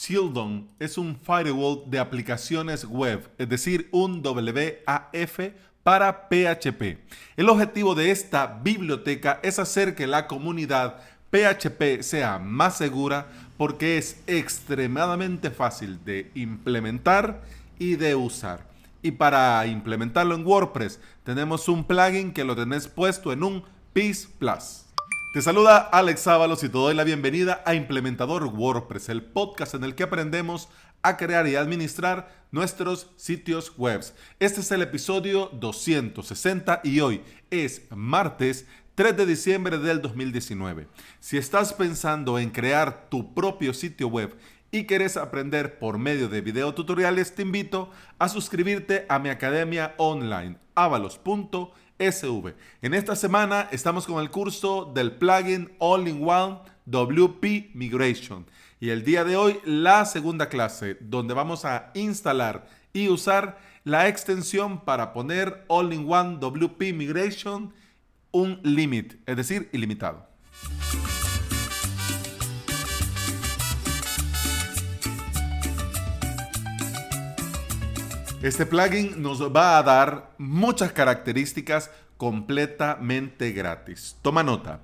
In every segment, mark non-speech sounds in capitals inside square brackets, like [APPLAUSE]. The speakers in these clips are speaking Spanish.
Shieldon es un firewall de aplicaciones web, es decir, un WAF para PHP. El objetivo de esta biblioteca es hacer que la comunidad PHP sea más segura porque es extremadamente fácil de implementar y de usar. Y para implementarlo en WordPress tenemos un plugin que lo tenés puesto en un Peace Plus. Te saluda Alex Ábalos y te doy la bienvenida a Implementador WordPress, el podcast en el que aprendemos a crear y administrar nuestros sitios web. Este es el episodio 260 y hoy es martes 3 de diciembre del 2019. Si estás pensando en crear tu propio sitio web y quieres aprender por medio de videotutoriales, te invito a suscribirte a mi academia online avalos.sv. En esta semana estamos con el curso del plugin All-in-One WP Migration y el día de hoy la segunda clase donde vamos a instalar y usar la extensión para poner All-in-One WP Migration un limit, es decir, ilimitado. Este plugin nos va a dar muchas características completamente gratis. Toma nota.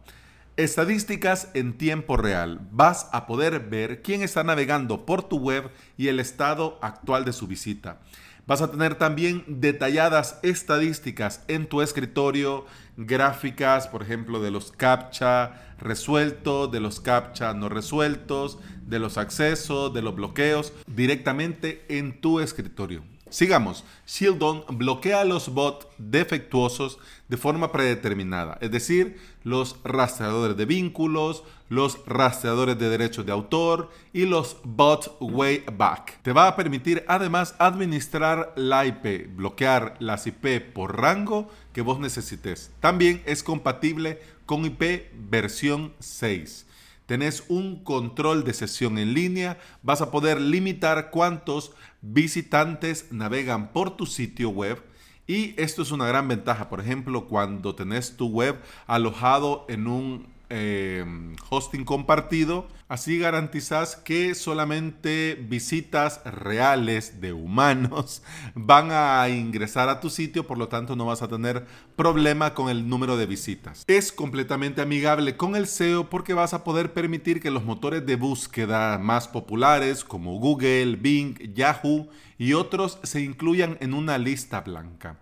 Estadísticas en tiempo real. Vas a poder ver quién está navegando por tu web y el estado actual de su visita. Vas a tener también detalladas estadísticas en tu escritorio, gráficas, por ejemplo, de los captcha resueltos, de los captcha no resueltos, de los accesos, de los bloqueos, directamente en tu escritorio. Sigamos. Shieldon bloquea los bots defectuosos de forma predeterminada, es decir, los rastreadores de vínculos, los rastreadores de derechos de autor y los bots way back. Te va a permitir además administrar la IP, bloquear las IP por rango que vos necesites. También es compatible con IP versión 6 tenés un control de sesión en línea, vas a poder limitar cuántos visitantes navegan por tu sitio web. Y esto es una gran ventaja, por ejemplo, cuando tenés tu web alojado en un Em, hosting compartido. Así garantizas que solamente visitas reales de humanos [LAUGHS] van a ingresar a tu sitio, por lo tanto no vas a tener problema con el número de visitas. Es completamente amigable con el SEO porque vas a poder permitir que los motores de búsqueda más populares como Google, Bing, Yahoo y otros se incluyan en una lista blanca.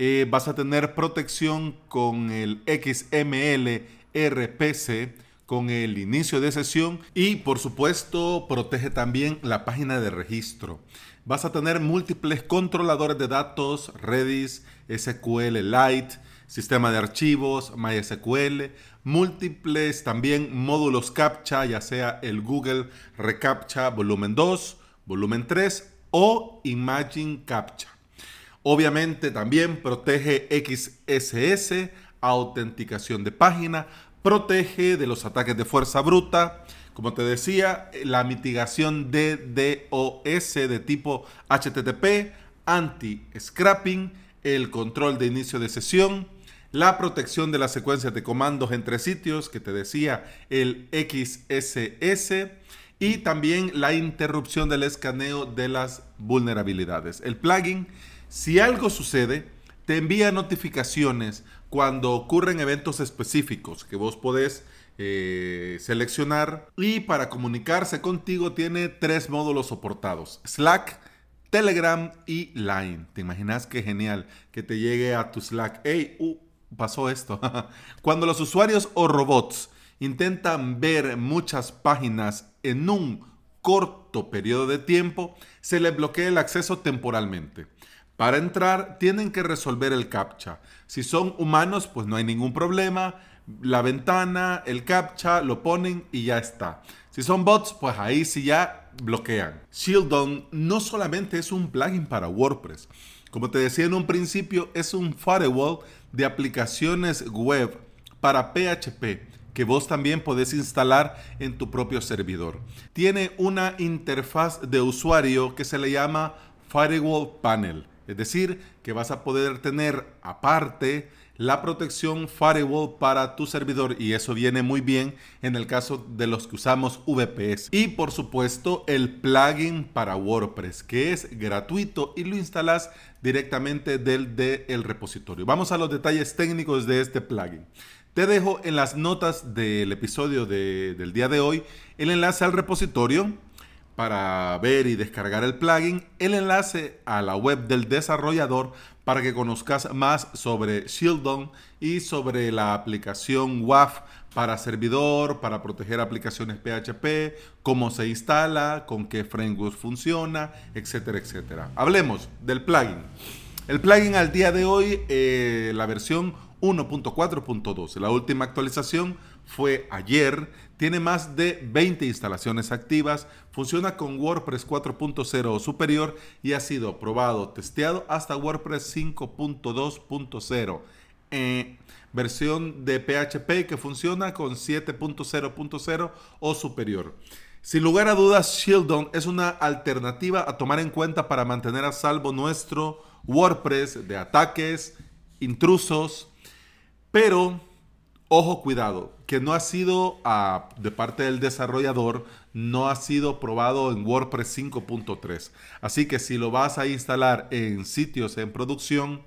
Eh, vas a tener protección con el XML RPC con el inicio de sesión y por supuesto protege también la página de registro. Vas a tener múltiples controladores de datos, Redis, SQLite, sistema de archivos, MySQL, múltiples también módulos CAPTCHA, ya sea el Google Recaptcha volumen 2, volumen 3 o Imagine CAPTCHA. Obviamente también protege XSS, autenticación de página, protege de los ataques de fuerza bruta, como te decía, la mitigación de DOS de tipo HTTP, anti-scrapping, el control de inicio de sesión, la protección de las secuencias de comandos entre sitios, que te decía el XSS, y también la interrupción del escaneo de las vulnerabilidades. El plugin, si algo sucede, te envía notificaciones cuando ocurren eventos específicos que vos podés eh, seleccionar y para comunicarse contigo tiene tres módulos soportados. Slack, Telegram y Line. ¿Te imaginas qué genial que te llegue a tu Slack? ¡Ey! Uh, pasó esto. [LAUGHS] Cuando los usuarios o robots intentan ver muchas páginas en un corto periodo de tiempo, se les bloquea el acceso temporalmente. Para entrar tienen que resolver el captcha. Si son humanos, pues no hay ningún problema. La ventana, el captcha, lo ponen y ya está. Si son bots, pues ahí sí ya bloquean. Shieldon no solamente es un plugin para WordPress. Como te decía en un principio, es un firewall de aplicaciones web para PHP que vos también podés instalar en tu propio servidor. Tiene una interfaz de usuario que se le llama Firewall Panel Es decir, que vas a poder tener aparte la protección firewall para tu servidor y eso viene muy bien en el caso de los que usamos VPS. Y por supuesto el plugin para WordPress que es gratuito y lo instalas directamente del, del repositorio. Vamos a los detalles técnicos de este plugin. Te dejo en las notas del episodio del día de hoy el enlace al repositorio para ver y descargar el plugin, el enlace a la web del desarrollador para que conozcas más sobre Shieldon y sobre la aplicación WAF para servidor, para proteger aplicaciones PHP, cómo se instala, con qué framework funciona, etcétera, etcétera. Hablemos del plugin. El plugin al día de hoy, eh, la versión 1.4.2, la última actualización fue ayer, tiene más de 20 instalaciones activas, funciona con WordPress 4.0 o superior y ha sido probado, testeado hasta WordPress 5.2.0. Eh, versión de PHP que funciona con 7.0.0 o superior. Sin lugar a dudas, Shieldon es una alternativa a tomar en cuenta para mantener a salvo nuestro WordPress de ataques, intrusos, pero Ojo, cuidado, que no ha sido ah, de parte del desarrollador, no ha sido probado en WordPress 5.3. Así que si lo vas a instalar en sitios en producción,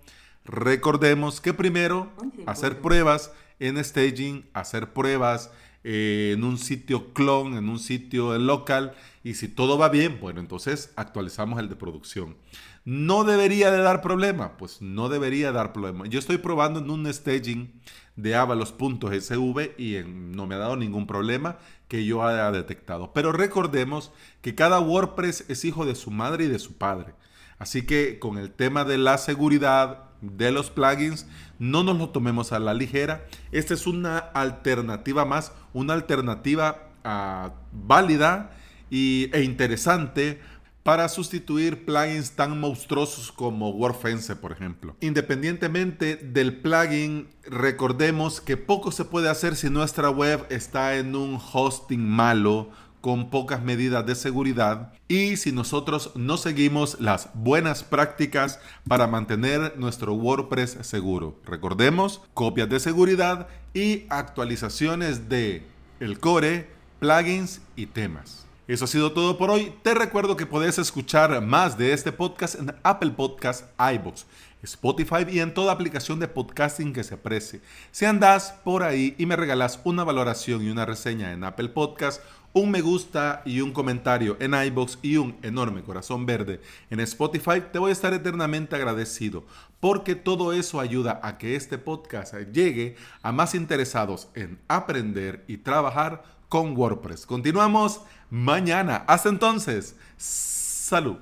recordemos que primero hacer pruebas en staging, hacer pruebas eh, en un sitio clon, en un sitio local, y si todo va bien, bueno, entonces actualizamos el de producción. ¿No debería de dar problema? Pues no debería dar problema. Yo estoy probando en un staging de avalos.sv y no me ha dado ningún problema que yo haya detectado. Pero recordemos que cada WordPress es hijo de su madre y de su padre. Así que con el tema de la seguridad de los plugins, no nos lo tomemos a la ligera. Esta es una alternativa más, una alternativa ah, válida y, e interesante para sustituir plugins tan monstruosos como WordFence, por ejemplo. Independientemente del plugin, recordemos que poco se puede hacer si nuestra web está en un hosting malo con pocas medidas de seguridad y si nosotros no seguimos las buenas prácticas para mantener nuestro WordPress seguro. Recordemos, copias de seguridad y actualizaciones de el core, plugins y temas. Eso ha sido todo por hoy. Te recuerdo que puedes escuchar más de este podcast en Apple Podcasts, iBox, Spotify y en toda aplicación de podcasting que se aprecie. Si andas por ahí y me regalas una valoración y una reseña en Apple Podcasts, un me gusta y un comentario en iBox y un enorme corazón verde en Spotify, te voy a estar eternamente agradecido porque todo eso ayuda a que este podcast llegue a más interesados en aprender y trabajar con WordPress. Continuamos mañana. Hasta entonces, salud.